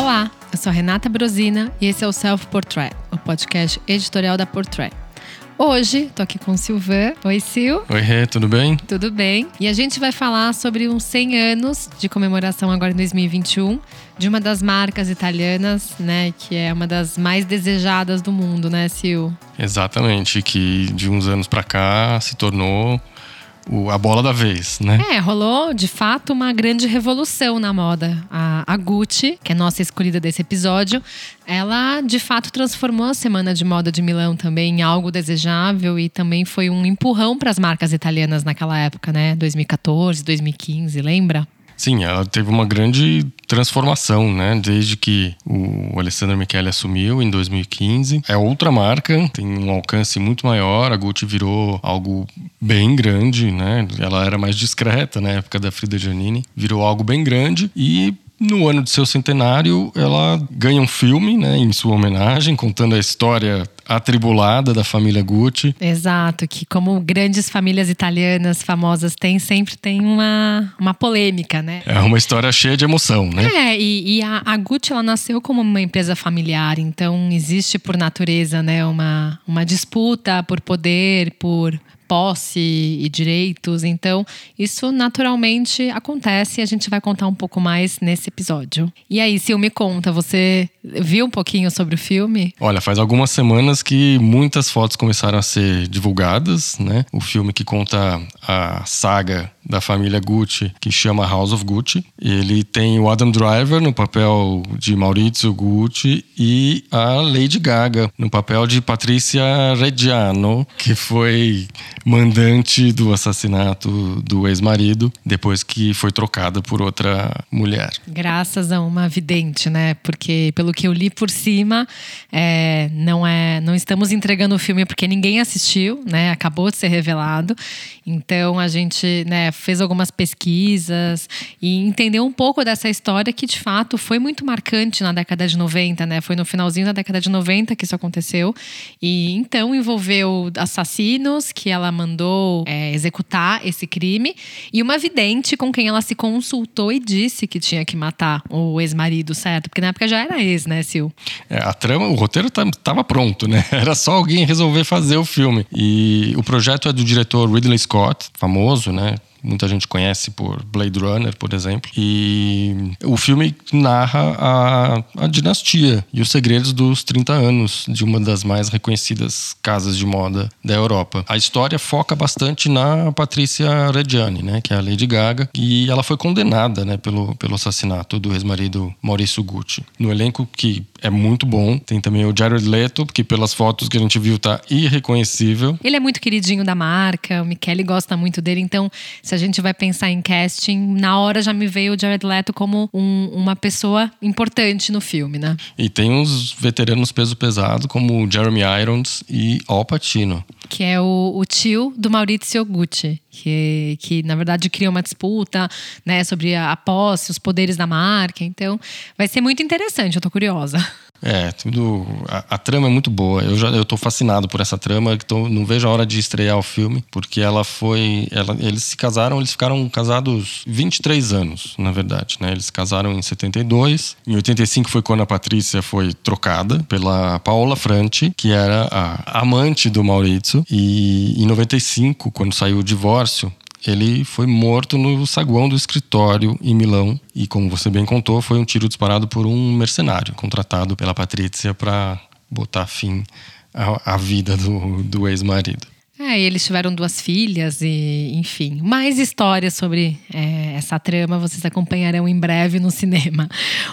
Olá, eu sou Renata Brosina e esse é o Self Portrait, o podcast editorial da Portrait. Hoje, tô aqui com o Silvan. Oi, Sil. Oi, Rê, tudo bem? Tudo bem. E a gente vai falar sobre uns 100 anos de comemoração agora em 2021 de uma das marcas italianas, né, que é uma das mais desejadas do mundo, né, Sil? Exatamente, que de uns anos para cá se tornou o, a bola da vez, né? É, rolou de fato uma grande revolução na moda. A, a Gucci, que é nossa escolhida desse episódio, ela de fato transformou a Semana de Moda de Milão também em algo desejável e também foi um empurrão para as marcas italianas naquela época, né? 2014, 2015, lembra? Sim, ela teve uma grande transformação, né? Desde que o Alessandro Michele assumiu em 2015. É outra marca, tem um alcance muito maior. A Gucci virou algo bem grande, né? Ela era mais discreta na época da Frida Giannini. Virou algo bem grande e no ano de seu centenário, ela ganha um filme, né, em sua homenagem, contando a história atribulada da família Gucci. Exato, que como grandes famílias italianas famosas têm, sempre tem uma, uma polêmica, né? É uma história cheia de emoção, né? É, e, e a, a, Gucci ela nasceu como uma empresa familiar, então existe por natureza, né, uma, uma disputa por poder, por posse e direitos. Então, isso naturalmente acontece e a gente vai contar um pouco mais nesse episódio. E aí, Sil, me conta, você viu um pouquinho sobre o filme? Olha, faz algumas semanas que muitas fotos começaram a ser divulgadas, né? O filme que conta a saga da família Gucci, que chama House of Gucci. Ele tem o Adam Driver no papel de Maurizio Gucci e a Lady Gaga no papel de Patrícia Reggiano, que foi mandante do assassinato do ex-marido depois que foi trocada por outra mulher. Graças a uma vidente, né? Porque pelo que eu li por cima, é, não é, não estamos entregando o filme porque ninguém assistiu, né? Acabou de ser revelado. Então a gente, né, fez algumas pesquisas e entendeu um pouco dessa história que de fato foi muito marcante na década de 90, né? Foi no finalzinho da década de 90 que isso aconteceu. E então envolveu assassinos que ela mandou é, executar esse crime e uma vidente com quem ela se consultou e disse que tinha que matar o ex-marido, certo? Porque na época já era ex, né, Sil? É, a trama, o roteiro estava tá, pronto, né? Era só alguém resolver fazer o filme. E o projeto é do diretor Ridley Scott, famoso, né? Muita gente conhece por Blade Runner, por exemplo. E o filme narra a, a dinastia e os segredos dos 30 anos de uma das mais reconhecidas casas de moda da Europa. A história foca bastante na Patrícia Reggiani, né, que é a Lady Gaga, e ela foi condenada, né, pelo, pelo assassinato do ex-marido Maurício Gucci. No elenco que é muito bom, tem também o Jared Leto, que pelas fotos que a gente viu tá irreconhecível. Ele é muito queridinho da marca, o Michele gosta muito dele, então se a gente vai pensar em casting, na hora já me veio o Jared Leto como um, uma pessoa importante no filme, né? E tem uns veteranos peso pesado, como o Jeremy Irons e Al Pacino. Que é o, o tio do Maurizio Gucci, que, que na verdade cria uma disputa né, sobre a, a posse, os poderes da marca. Então vai ser muito interessante, eu tô curiosa. É, tudo. A, a, trama é muito boa. Eu já eu tô fascinado por essa trama. Tô, não vejo a hora de estrear o filme, porque ela foi. Ela, eles se casaram, eles ficaram casados 23 anos, na verdade. Né? Eles se casaram em 72. Em 85 foi quando a Patrícia foi trocada pela Paola Franti, que era a amante do Maurizio. E em 95, quando saiu o divórcio, ele foi morto no saguão do escritório em Milão. E como você bem contou, foi um tiro disparado por um mercenário contratado pela Patrícia para botar fim à, vida do, do ex-marido. É, e eles tiveram duas filhas e, enfim, mais histórias sobre é, essa trama vocês acompanharão em breve no cinema.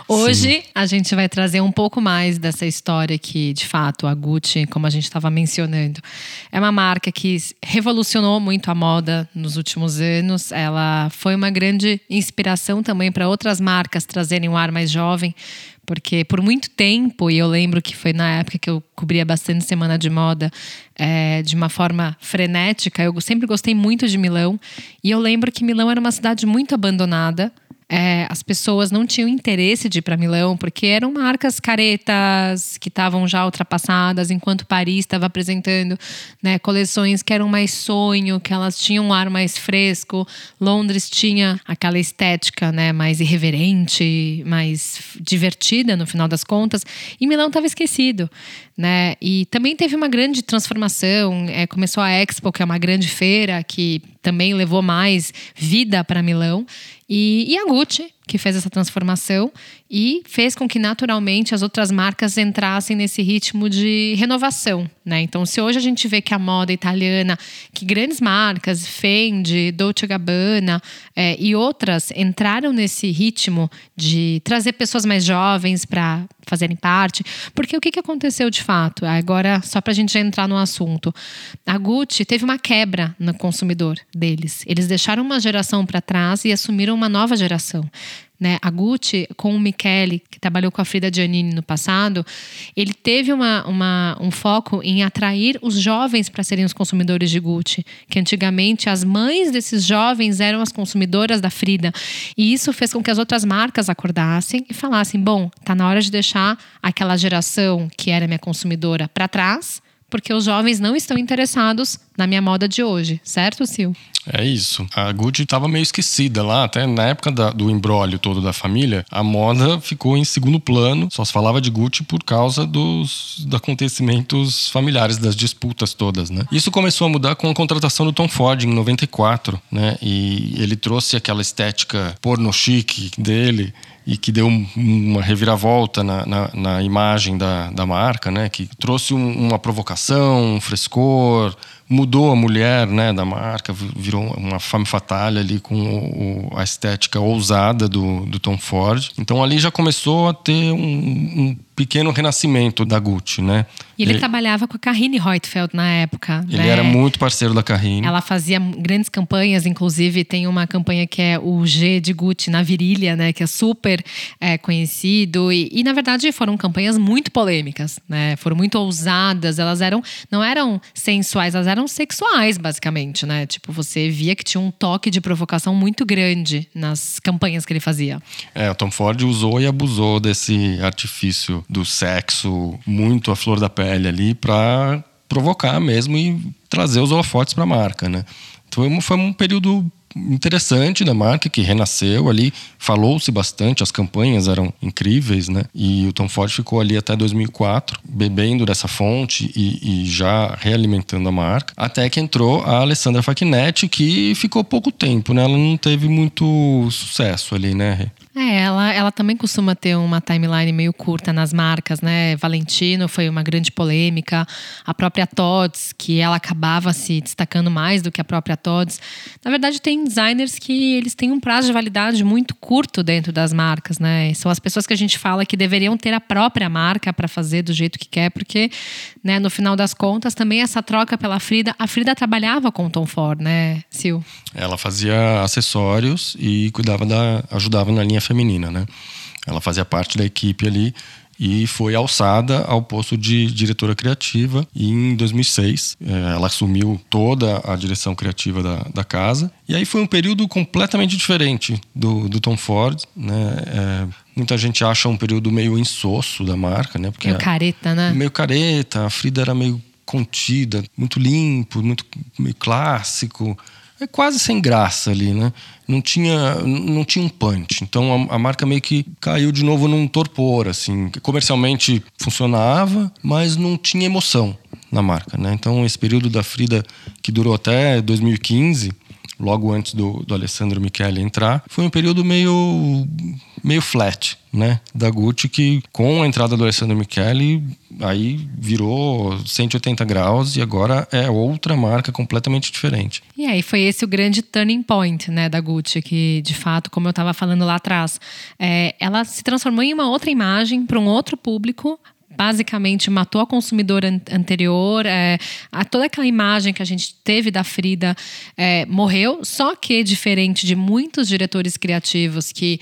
Hoje Sim. a gente vai trazer um pouco mais dessa história que, de fato, a Gucci, como a gente estava mencionando, é uma marca que revolucionou muito a moda nos últimos anos. Ela foi uma grande inspiração também para outras marcas trazerem um ar mais jovem porque por muito tempo, e eu lembro que foi na época que eu cobria bastante semana de moda é, de uma forma frenética, eu sempre gostei muito de Milão. E eu lembro que Milão era uma cidade muito abandonada. É, as pessoas não tinham interesse de ir para Milão, porque eram marcas caretas que estavam já ultrapassadas, enquanto Paris estava apresentando né, coleções que eram mais sonho, que elas tinham um ar mais fresco. Londres tinha aquela estética né, mais irreverente, mais divertida no final das contas, e Milão estava esquecido. Né? E também teve uma grande transformação. É, começou a Expo, que é uma grande feira que também levou mais vida para Milão. E, e a Gucci, que fez essa transformação e fez com que naturalmente as outras marcas entrassem nesse ritmo de renovação, né? Então, se hoje a gente vê que a moda italiana, que grandes marcas, Fendi, Dolce Gabbana é, e outras entraram nesse ritmo de trazer pessoas mais jovens para fazerem parte, porque o que, que aconteceu de fato? Agora, só para a gente entrar no assunto, a Gucci teve uma quebra no consumidor deles. Eles deixaram uma geração para trás e assumiram uma nova geração. Né? A Gucci, com o Michele, que trabalhou com a Frida Giannini no passado, ele teve uma, uma, um foco em atrair os jovens para serem os consumidores de Gucci. Que antigamente as mães desses jovens eram as consumidoras da Frida. E isso fez com que as outras marcas acordassem e falassem: bom, tá na hora de deixar aquela geração que era minha consumidora para trás porque os jovens não estão interessados na minha moda de hoje, certo, Sil? É isso. A Gucci estava meio esquecida lá, até na época da, do embrólio todo da família, a moda ficou em segundo plano, só se falava de Gucci por causa dos, dos acontecimentos familiares, das disputas todas, né? Isso começou a mudar com a contratação do Tom Ford em 94, né? E ele trouxe aquela estética porno chique dele, e que deu uma reviravolta na, na, na imagem da, da marca, né? Que trouxe um, uma provocação, um frescor, mudou a mulher, né, da marca, virou uma femme fatale ali com o, a estética ousada do, do Tom Ford. Então ali já começou a ter um, um pequeno renascimento da Gucci, né? E ele, ele, trabalhava com a Carine Reutfeld na época. Ele né? era muito parceiro da Carine. Ela fazia grandes campanhas, inclusive tem uma campanha que é o G de Gucci na virilha, né? Que é super é, conhecido. E, e, na verdade foram campanhas muito polêmicas, né? Foram muito ousadas. Elas eram, não eram sensuais, elas eram sexuais, basicamente, né? Tipo, você via que tinha um toque de provocação muito grande nas campanhas que ele fazia. É, o Tom Ford usou e abusou desse artifício do sexo muito à flor da pele ali para provocar mesmo e trazer os holofotes para a marca, né? Então foi um período interessante da marca que renasceu ali, falou-se bastante, as campanhas eram incríveis, né? E o Tom Ford ficou ali até 2004, bebendo dessa fonte e, e já realimentando a marca, até que entrou a Alessandra Facchinetti, que ficou pouco tempo, né? Ela não teve muito sucesso ali, né? É, ela, ela também costuma ter uma timeline meio curta nas marcas, né? Valentino foi uma grande polêmica. A própria Todds, que ela acabava se destacando mais do que a própria Todds. Na verdade, tem designers que eles têm um prazo de validade muito curto dentro das marcas, né? São as pessoas que a gente fala que deveriam ter a própria marca para fazer do jeito que quer, porque, né, no final das contas, também essa troca pela Frida, a Frida trabalhava com o Tom Ford, né, Sil? Ela fazia acessórios e cuidava da ajudava na linha feminina, né? Ela fazia parte da equipe ali e foi alçada ao posto de diretora criativa e em 2006 eh, ela assumiu toda a direção criativa da, da casa. E aí foi um período completamente diferente do, do Tom Ford né? É, muita gente acha um período meio insosso da marca né? Porque meio careta né? Meio careta a Frida era meio contida muito limpo muito meio clássico é quase sem graça ali, né? Não tinha, não tinha um punch. Então a, a, marca meio que caiu de novo num torpor, assim. Comercialmente funcionava, mas não tinha emoção na marca, né? Então esse período da Frida que durou até 2015 logo antes do, do Alessandro Michele entrar, foi um período meio, meio flat, né? Da Gucci, que com a entrada do Alessandro Michele, aí virou 180 graus e agora é outra marca completamente diferente. E aí foi esse o grande turning point, né, da Gucci, que de fato, como eu estava falando lá atrás, é, ela se transformou em uma outra imagem para um outro público, basicamente matou a consumidora anterior, é, a, toda aquela imagem que a gente teve da Frida é, morreu, só que diferente de muitos diretores criativos que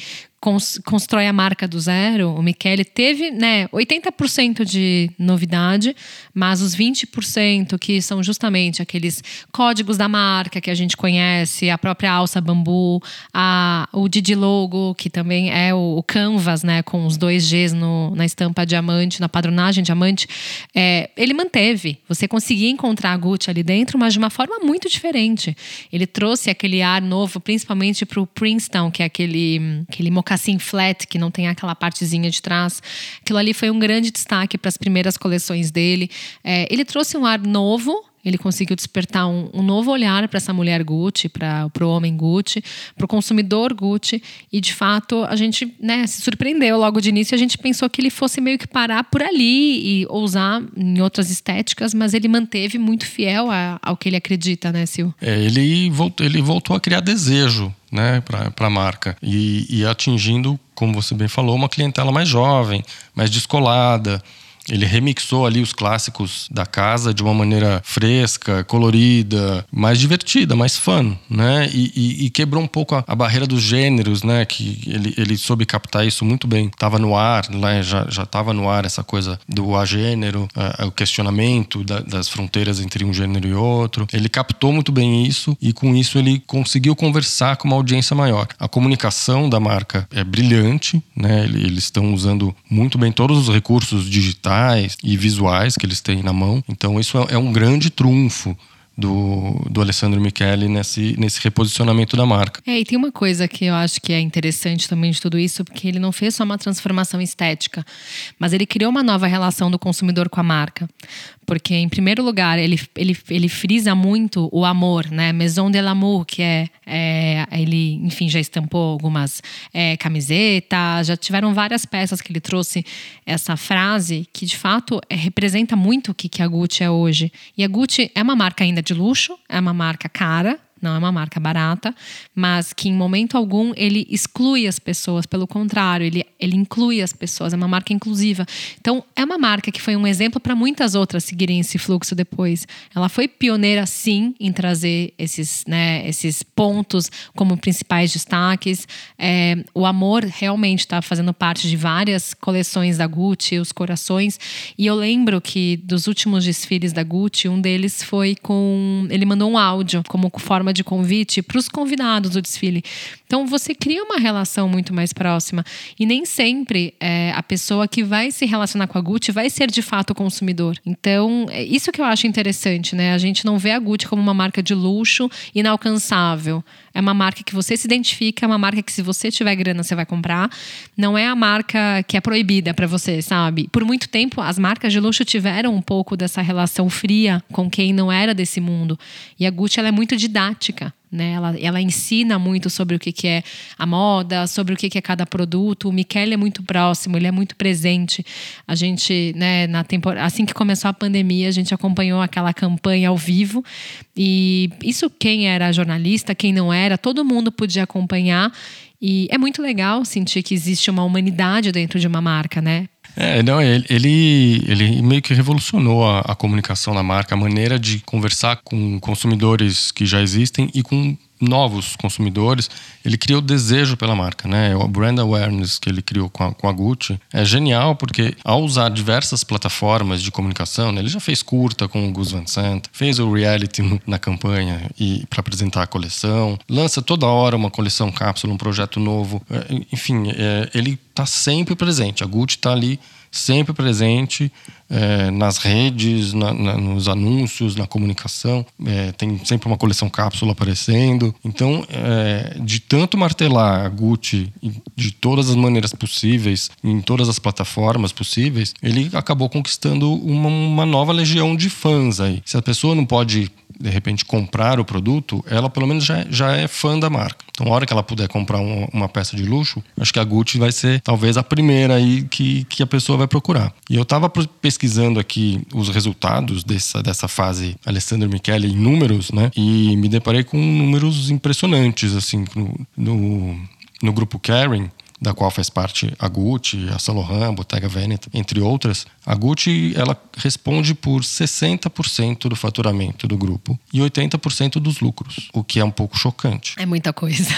constrói a marca do zero, o Michele teve né, 80% de novidade, mas os 20% que são justamente aqueles códigos da marca que a gente conhece, a própria alça bambu, a, o Didi Logo, que também é o, o Canvas, né, com os dois Gs no, na estampa diamante, na padronagem diamante, é, ele manteve. Você conseguia encontrar a Gucci ali dentro, mas de uma forma muito diferente. Ele trouxe aquele ar novo, principalmente para o Princeton, que é aquele, aquele mocassim flat, que não tem aquela partezinha de trás. Aquilo ali foi um grande destaque para as primeiras coleções dele. É, ele trouxe um ar novo ele conseguiu despertar um, um novo olhar para essa mulher Gucci, para o homem Gucci, para o consumidor Gucci. E, de fato, a gente né, se surpreendeu logo de início. A gente pensou que ele fosse meio que parar por ali e ousar em outras estéticas, mas ele manteve muito fiel a, ao que ele acredita, né, Sil? É, ele, voltou, ele voltou a criar desejo né, para a marca e, e atingindo, como você bem falou, uma clientela mais jovem, mais descolada. Ele remixou ali os clássicos da casa de uma maneira fresca, colorida, mais divertida, mais fun, né? E, e, e quebrou um pouco a, a, barreira dos gêneros, né? Que ele, ele soube captar isso muito bem. Tava no ar, né? já, já tava no ar essa coisa do agênero, o questionamento da, das fronteiras entre um gênero e outro. Ele captou muito bem isso e com isso ele conseguiu conversar com uma audiência maior. A comunicação da marca é brilhante, né? Eles estão usando muito bem todos os recursos digitais e visuais que eles têm na mão. Então, isso é, é um grande trunfo do, do Alessandro Michele nesse, nesse reposicionamento da marca. É, e tem uma coisa que eu acho que é interessante também de tudo isso, porque ele não fez só uma transformação estética, mas ele criou uma nova relação do consumidor com a marca. Porque, em primeiro lugar, ele, ele, ele frisa muito o amor, né? Maison de l'amour, que é, é, Ele, enfim, já estampou algumas é, camisetas, já tiveram várias peças que ele trouxe essa frase, que de fato é, representa muito o que, que a Gucci é hoje. E a Gucci é uma marca ainda de luxo, é uma marca cara, não é uma marca barata, mas que em momento algum ele exclui as pessoas, pelo contrário, ele, ele inclui as pessoas, é uma marca inclusiva. Então, é uma marca que foi um exemplo para muitas outras seguirem esse fluxo depois. Ela foi pioneira, sim, em trazer esses, né, esses pontos como principais destaques. É, o amor realmente está fazendo parte de várias coleções da Gucci, os corações. E eu lembro que dos últimos desfiles da Gucci, um deles foi com. Ele mandou um áudio como forma de convite para os convidados do desfile. Então você cria uma relação muito mais próxima. E nem sempre é, a pessoa que vai se relacionar com a Gucci vai ser de fato o consumidor. Então, é isso que eu acho interessante, né? A gente não vê a Gucci como uma marca de luxo inalcançável. É uma marca que você se identifica, é uma marca que se você tiver grana você vai comprar. Não é a marca que é proibida para você, sabe? Por muito tempo as marcas de luxo tiveram um pouco dessa relação fria com quem não era desse mundo. E a Gucci ela é muito didática. Né? Ela, ela ensina muito sobre o que, que é a moda, sobre o que, que é cada produto. O Michele é muito próximo, ele é muito presente. A gente, né, na temporada, assim que começou a pandemia, a gente acompanhou aquela campanha ao vivo. E isso quem era jornalista, quem não era, todo mundo podia acompanhar. E é muito legal sentir que existe uma humanidade dentro de uma marca, né? É, não, ele, ele, ele meio que revolucionou a, a, comunicação da marca, a maneira de conversar com consumidores que já existem e com novos consumidores. Ele criou desejo pela marca, né? O brand awareness que ele criou com a, com a Gucci é genial porque ao usar diversas plataformas de comunicação, né, ele já fez curta com o Gus Van Sant, fez o reality na campanha e para apresentar a coleção, lança toda hora uma coleção cápsula, um projeto novo. É, enfim, é, ele está sempre presente. A Gucci está ali sempre presente é, nas redes, na, na, nos anúncios, na comunicação. É, tem sempre uma coleção cápsula aparecendo. Então, é, de tanto martelar a Gucci de todas as maneiras possíveis, em todas as plataformas possíveis, ele acabou conquistando uma, uma nova legião de fãs aí. Se a pessoa não pode de repente comprar o produto, ela pelo menos já, já é fã da marca. Então, a hora que ela puder comprar uma, uma peça de luxo, acho que a Gucci vai ser talvez a primeira aí que, que a pessoa vai procurar. E eu estava pesquisando aqui os resultados dessa, dessa fase Alessandro Michele em números, né? E me deparei com números impressionantes, assim, no, no, no grupo Karen da qual faz parte a Gucci, a Saint Laurent, a Bottega Veneta, entre outras, a Gucci ela responde por 60% do faturamento do grupo e 80% dos lucros, o que é um pouco chocante. É muita coisa.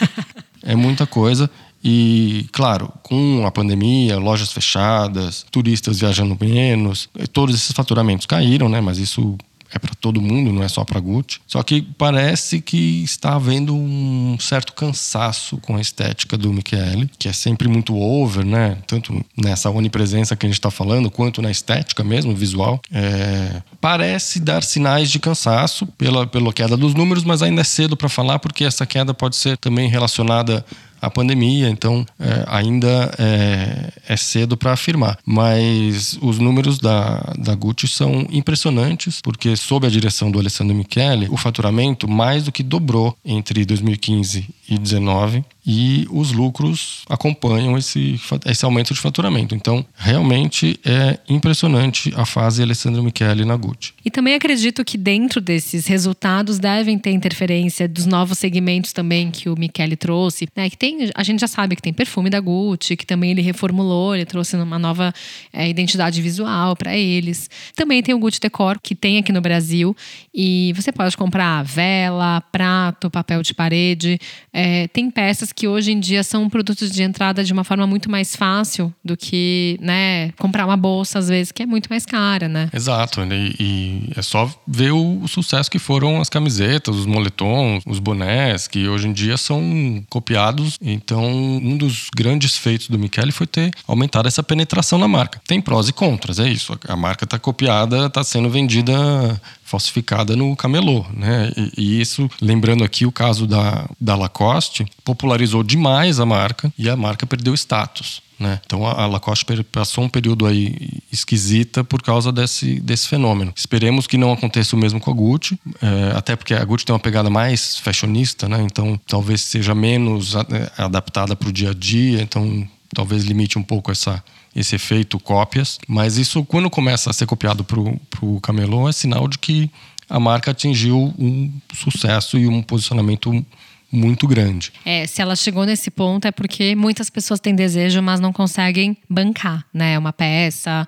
é muita coisa E, claro, com a pandemia, lojas fechadas, turistas viajando menos, todos esses faturamentos caíram, né? Mas isso é para todo mundo, não é só para Gucci. Só que parece que está havendo um certo cansaço com a estética do Michele, que é sempre muito over, né? Tanto nessa onipresença que a gente está falando, quanto na estética mesmo, visual. É... Parece dar sinais de cansaço pela, pela queda dos números, mas ainda é cedo para falar, porque essa queda pode ser também relacionada a pandemia, então é, ainda é, é cedo para afirmar. Mas os números da, da Gucci são impressionantes, porque sob a direção do Alessandro Michele, o faturamento mais do que dobrou entre 2015 e 2019 e os lucros acompanham esse, esse aumento de faturamento. Então, realmente é impressionante a fase Alessandro Michele na Gucci. E também acredito que dentro desses resultados devem ter interferência dos novos segmentos também que o Michele trouxe, né? Que tem, a gente já sabe que tem perfume da Gucci, que também ele reformulou, ele trouxe uma nova é, identidade visual para eles. Também tem o Gucci Decor, que tem aqui no Brasil, e você pode comprar vela, prato, papel de parede, é, tem peças que hoje em dia são produtos de entrada de uma forma muito mais fácil do que, né, comprar uma bolsa às vezes que é muito mais cara, né? Exato, e, e é só ver o, sucesso que foram as camisetas, os moletons, os bonés, que hoje em dia são copiados. Então, um dos grandes feitos do Michele foi ter aumentado essa penetração na marca. Tem prós e contras, é isso. A marca está copiada, está sendo vendida falsificada no camelô, né? E, e, isso, lembrando aqui o caso da, da Lacoste, popularizou demais a marca e a marca perdeu status. Né? Então a Lacoste passou um período aí esquisita por causa desse, desse fenômeno. Esperemos que não aconteça o mesmo com a Gucci, é, até porque a Gucci tem uma pegada mais fashionista, né? Então talvez seja menos adaptada para o dia a dia, então talvez limite um pouco essa esse efeito cópias, mas isso quando começa a ser copiado para o camelô é sinal de que a marca atingiu um sucesso e um posicionamento muito grande. É, se ela chegou nesse ponto é porque muitas pessoas têm desejo, mas não conseguem bancar, né? Uma peça.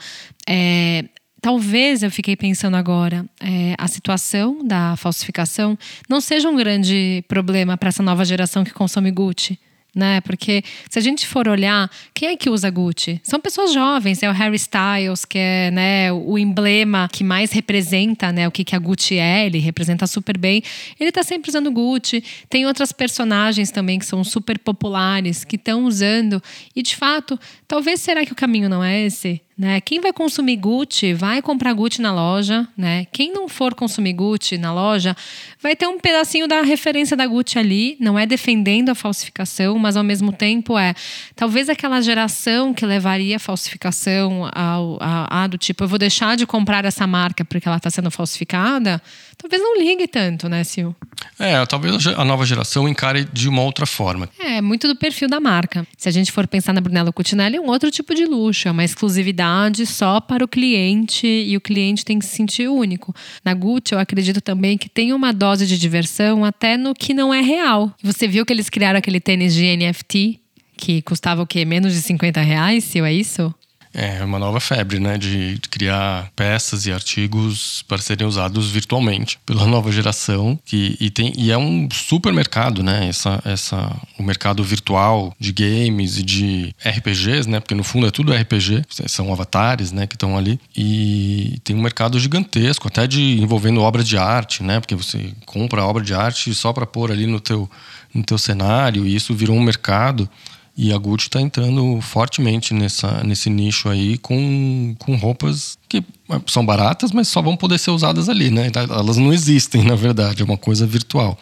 É, talvez eu fiquei pensando agora, é, a situação da falsificação não seja um grande problema para essa nova geração que consome Gucci né? Porque se a gente for olhar, quem é que usa Gucci? São pessoas jovens, é o Harry Styles, que é né, o emblema que mais representa né, o que, que a Gucci é, ele representa super bem. Ele está sempre usando Gucci. Tem outras personagens também que são super populares, que estão usando. E de fato, talvez será que o caminho não é esse? Né? Quem vai consumir Gucci vai comprar Gucci na loja, né? Quem não for consumir Gucci na loja vai ter um pedacinho da referência da Gucci ali, não é defendendo a falsificação, mas ao mesmo tempo é talvez aquela geração que levaria a falsificação ao, a, a do tipo eu vou deixar de comprar essa marca porque ela está sendo falsificada, talvez não ligue tanto, né, Sil? É, talvez a nova geração encare de uma outra forma. É, muito do perfil da marca. Se a gente for pensar na Brunello Cucinelli, é um outro tipo de luxo, é uma exclusividade só para o cliente e o cliente tem que se sentir único. Na Gucci, eu acredito também que tem uma dose de diversão até no que não é real. Você viu que eles criaram aquele tênis de NFT que custava o quê? Menos de 50 reais, Sil, é isso? É uma nova febre, né? De, criar peças e artigos para serem usados virtualmente pela nova geração. Que, e, tem, e é um supermercado, né? Essa, essa, o mercado virtual de games e de RPGs, né? Porque no fundo é tudo RPG, são avatares, né? Que estão ali. E tem um mercado gigantesco, até de envolvendo obra de arte, né? Porque você compra obra de arte só para pôr ali no teu, no teu cenário, e isso virou um mercado. E a Gucci está entrando fortemente nessa, nesse nicho aí com, com roupas que são baratas, mas só vão poder ser usadas ali, né? Elas não existem, na verdade, é uma coisa virtual.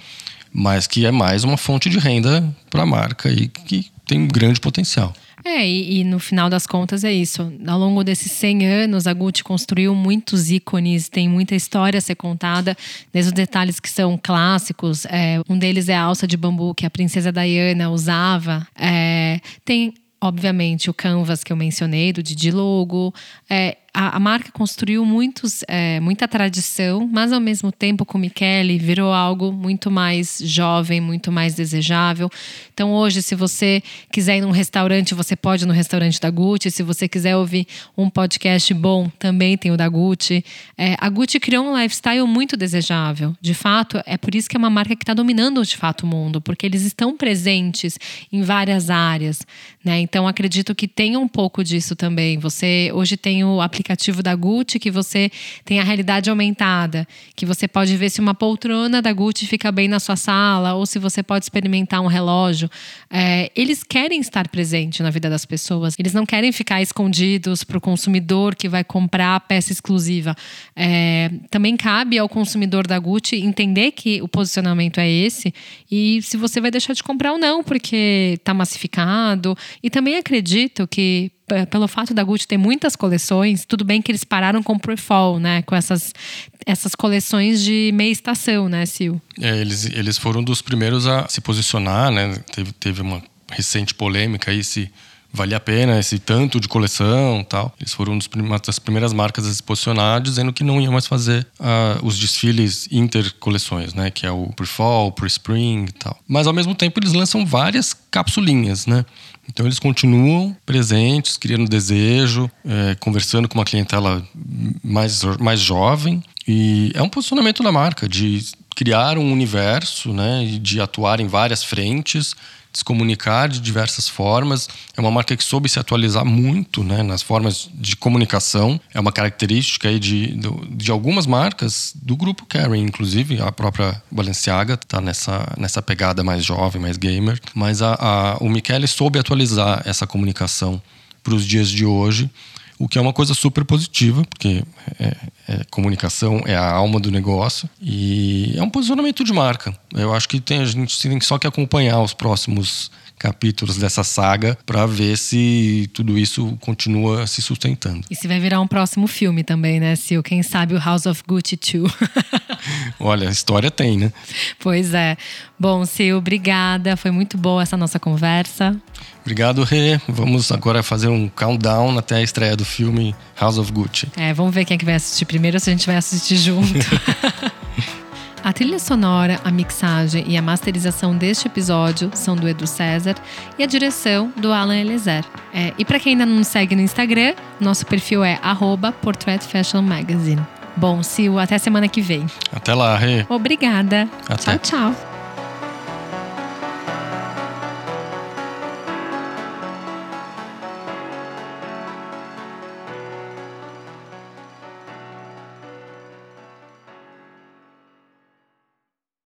Mas que é mais uma fonte de renda para a marca e que tem grande potencial. É, e, e, no final das contas é isso. Ao longo desses 100 anos, a Gucci construiu muitos ícones, tem muita história a ser contada, desde os detalhes que são clássicos. É, um deles é a alça de bambu que a princesa Diana usava. É, tem obviamente, o canvas que eu mencionei, do Didi Logo. É, a, a marca construiu muitos, é, muita tradição, mas ao mesmo tempo com Michele virou algo muito mais jovem, muito mais desejável. Então hoje, se você quiser ir num restaurante, você pode ir no restaurante da Gucci. Se você quiser ouvir um podcast bom, também tem o da Gucci. É, a Gucci criou um lifestyle muito desejável. De fato, é por isso que é uma marca que está dominando de fato o mundo, porque eles estão presentes em várias áreas. Né? Então acredito que tem um pouco disso também. Você hoje tem o aplicativo da Gucci que você tem a realidade aumentada, que você pode ver se uma poltrona da Gucci fica bem na sua sala ou se você pode experimentar um relógio. É, eles querem estar presente na vida das pessoas. Eles não querem ficar escondidos para o consumidor que vai comprar a peça exclusiva. É, também cabe ao consumidor da Gucci entender que o posicionamento é esse e se você vai deixar de comprar ou não, porque está massificado. E também acredito que pelo fato da Gucci ter muitas coleções, tudo bem que eles pararam com o pre-fall, né? Com essas, essas coleções de meia estação, né, Sil? É, eles, eles foram dos primeiros a se posicionar, né? Teve, teve uma recente polêmica aí se valia a pena esse tanto de coleção tal. Eles foram uma das primeiras marcas a se posicionar dizendo que não iam mais fazer uh, os desfiles intercoleções, né? Que é o pre-fall, pre-spring e tal. Mas ao mesmo tempo eles lançam várias capsulinhas, né? Então eles continuam presentes, criando desejo, é, conversando com uma clientela mais, mais jovem. E é um posicionamento da marca de criar um universo, né, de atuar em várias frentes, se comunicar de diversas formas. É uma marca que soube se atualizar muito né, nas formas de comunicação. É uma característica aí de, de, algumas marcas do grupo Karen, inclusive a própria Balenciaga está nessa, nessa pegada mais jovem, mais gamer. Mas a, a, o Michele soube atualizar essa comunicação para os dias de hoje o que é uma coisa super positiva, porque é, é, comunicação é a alma do negócio e é um posicionamento de marca. Eu acho que tem, a gente tem só que acompanhar os próximos capítulos dessa saga para ver se tudo isso continua se sustentando. E se vai virar um próximo filme também, né, Sil? Quem sabe o House of Gucci 2. Olha, a história tem, né? Pois é. Bom, Sil, obrigada. Foi muito boa essa nossa conversa. Obrigado, Rê. Vamos agora fazer um countdown até a estreia do filme House of Gucci. É, vamos ver quem é que vai assistir primeiro, se a gente vai assistir junto. A trilha sonora, a mixagem e a masterização deste episódio são do Edu César e a direção do Alan Elezer. É, e para quem ainda não nos segue no Instagram, nosso perfil é @portraitfashionmagazine. Bom, Sil, até semana que vem. Até lá, Rê. Obrigada. Até. Tchau, tchau.